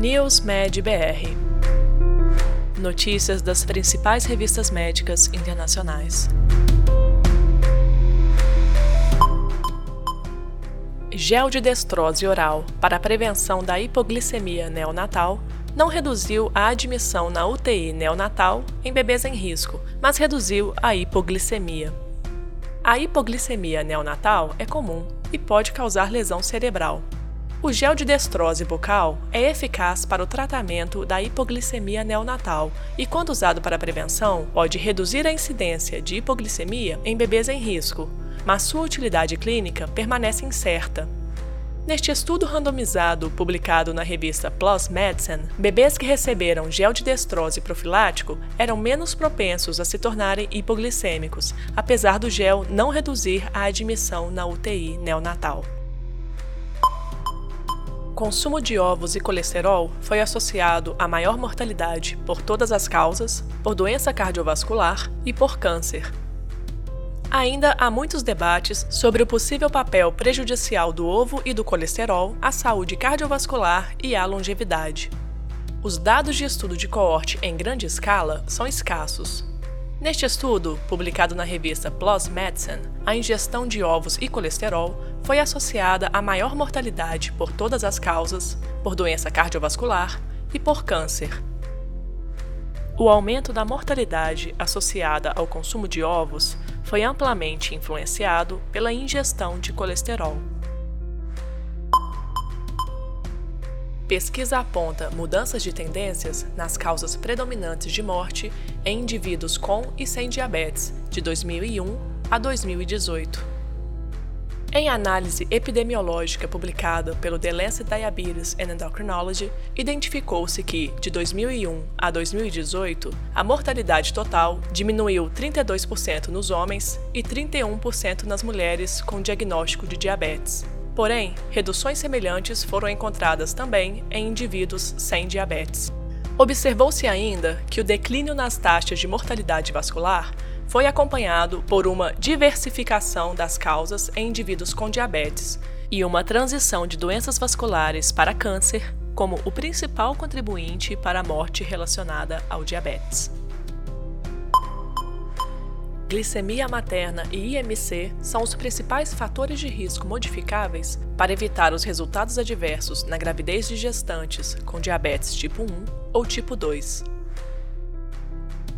News Med BR. Notícias das principais revistas médicas internacionais. Gel de destrose oral para a prevenção da hipoglicemia neonatal não reduziu a admissão na UTI neonatal em bebês em risco, mas reduziu a hipoglicemia. A hipoglicemia neonatal é comum e pode causar lesão cerebral. O gel de destrose bucal é eficaz para o tratamento da hipoglicemia neonatal e, quando usado para prevenção, pode reduzir a incidência de hipoglicemia em bebês em risco, mas sua utilidade clínica permanece incerta. Neste estudo randomizado publicado na revista PLOS Medicine, bebês que receberam gel de destrose profilático eram menos propensos a se tornarem hipoglicêmicos, apesar do gel não reduzir a admissão na UTI neonatal consumo de ovos e colesterol foi associado a maior mortalidade por todas as causas, por doença cardiovascular e por câncer. Ainda há muitos debates sobre o possível papel prejudicial do ovo e do colesterol à saúde cardiovascular e à longevidade. Os dados de estudo de coorte em grande escala são escassos, Neste estudo, publicado na revista PLOS Medicine, a ingestão de ovos e colesterol foi associada a maior mortalidade por todas as causas, por doença cardiovascular e por câncer. O aumento da mortalidade associada ao consumo de ovos foi amplamente influenciado pela ingestão de colesterol. Pesquisa aponta mudanças de tendências nas causas predominantes de morte em indivíduos com e sem diabetes, de 2001 a 2018. Em análise epidemiológica publicada pelo The Lancet Diabetes and Endocrinology, identificou-se que, de 2001 a 2018, a mortalidade total diminuiu 32% nos homens e 31% nas mulheres com diagnóstico de diabetes. Porém, reduções semelhantes foram encontradas também em indivíduos sem diabetes. Observou-se ainda que o declínio nas taxas de mortalidade vascular foi acompanhado por uma diversificação das causas em indivíduos com diabetes e uma transição de doenças vasculares para câncer como o principal contribuinte para a morte relacionada ao diabetes. Glicemia materna e IMC são os principais fatores de risco modificáveis para evitar os resultados adversos na gravidez de gestantes com diabetes tipo 1 ou tipo 2.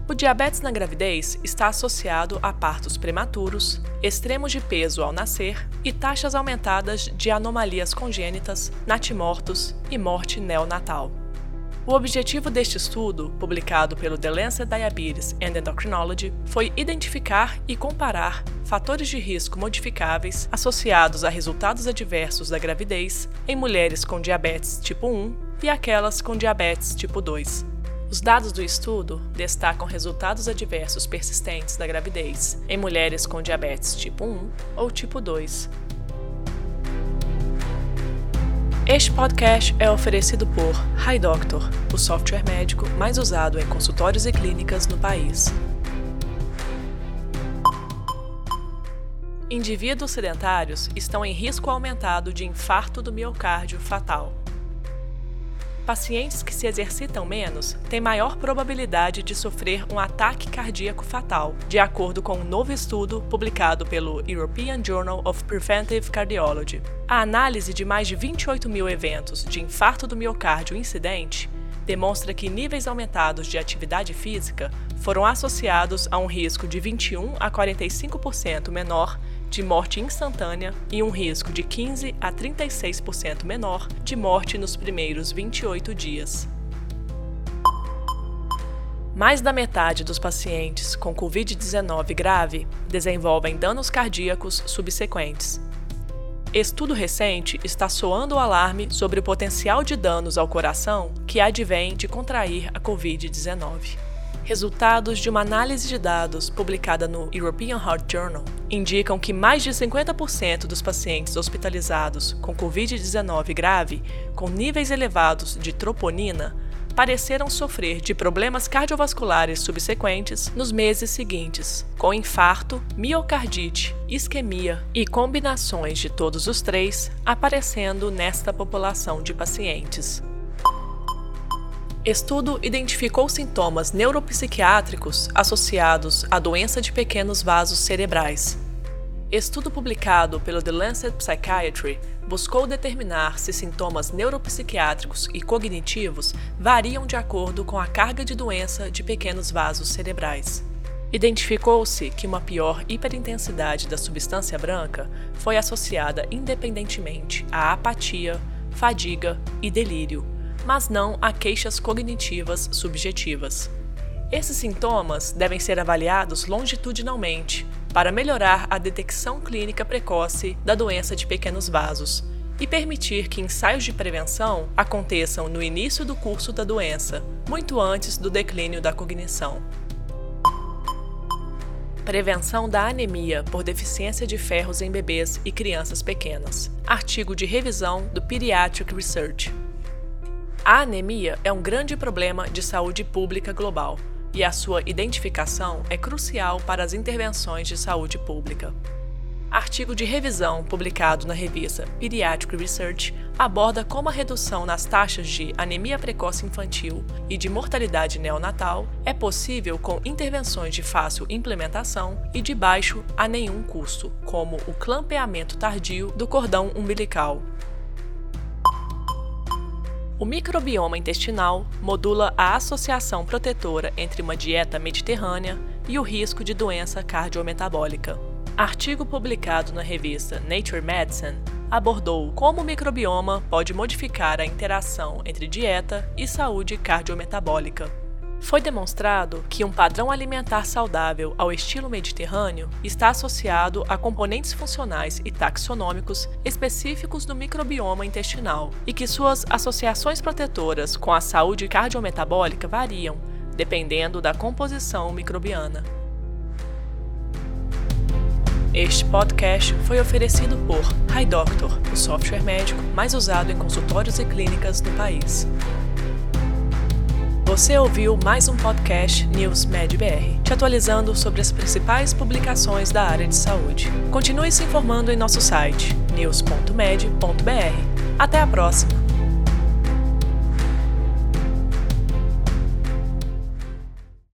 O diabetes na gravidez está associado a partos prematuros, extremos de peso ao nascer e taxas aumentadas de anomalias congênitas, natimortos e morte neonatal. O objetivo deste estudo, publicado pelo The Lancet Diabetes and Endocrinology, foi identificar e comparar fatores de risco modificáveis associados a resultados adversos da gravidez em mulheres com diabetes tipo 1 e aquelas com diabetes tipo 2. Os dados do estudo destacam resultados adversos persistentes da gravidez em mulheres com diabetes tipo 1 ou tipo 2, este podcast é oferecido por HiDoctor, o software médico mais usado em consultórios e clínicas no país. Indivíduos sedentários estão em risco aumentado de infarto do miocárdio fatal. Pacientes que se exercitam menos têm maior probabilidade de sofrer um ataque cardíaco fatal, de acordo com um novo estudo publicado pelo European Journal of Preventive Cardiology. A análise de mais de 28 mil eventos de infarto do miocárdio incidente demonstra que níveis aumentados de atividade física foram associados a um risco de 21 a 45% menor de morte instantânea e um risco de 15 a 36% menor de morte nos primeiros 28 dias. Mais da metade dos pacientes com Covid-19 grave desenvolvem danos cardíacos subsequentes. Estudo recente está soando o alarme sobre o potencial de danos ao coração que advém de contrair a Covid-19. Resultados de uma análise de dados publicada no European Heart Journal indicam que mais de 50% dos pacientes hospitalizados com Covid-19 grave, com níveis elevados de troponina, pareceram sofrer de problemas cardiovasculares subsequentes nos meses seguintes, com infarto, miocardite, isquemia e combinações de todos os três aparecendo nesta população de pacientes. Estudo identificou sintomas neuropsiquiátricos associados à doença de pequenos vasos cerebrais. Estudo publicado pelo The Lancet Psychiatry buscou determinar se sintomas neuropsiquiátricos e cognitivos variam de acordo com a carga de doença de pequenos vasos cerebrais. Identificou-se que uma pior hiperintensidade da substância branca foi associada independentemente à apatia, fadiga e delírio, mas não a queixas cognitivas subjetivas. Esses sintomas devem ser avaliados longitudinalmente para melhorar a detecção clínica precoce da doença de pequenos vasos e permitir que ensaios de prevenção aconteçam no início do curso da doença, muito antes do declínio da cognição. Prevenção da anemia por deficiência de ferros em bebês e crianças pequenas. Artigo de revisão do Pediatric Research. A anemia é um grande problema de saúde pública global e a sua identificação é crucial para as intervenções de saúde pública. Artigo de revisão publicado na revista Pediatric Research aborda como a redução nas taxas de anemia precoce infantil e de mortalidade neonatal é possível com intervenções de fácil implementação e de baixo a nenhum custo, como o clampeamento tardio do cordão umbilical, o microbioma intestinal modula a associação protetora entre uma dieta mediterrânea e o risco de doença cardiometabólica. Artigo publicado na revista Nature Medicine abordou como o microbioma pode modificar a interação entre dieta e saúde cardiometabólica. Foi demonstrado que um padrão alimentar saudável ao estilo mediterrâneo está associado a componentes funcionais e taxonômicos específicos do microbioma intestinal e que suas associações protetoras com a saúde cardiometabólica variam, dependendo da composição microbiana. Este podcast foi oferecido por HiDoctor, o software médico mais usado em consultórios e clínicas do país. Você ouviu mais um podcast News Med BR, te atualizando sobre as principais publicações da área de saúde. Continue se informando em nosso site news.med.br. Até a próxima!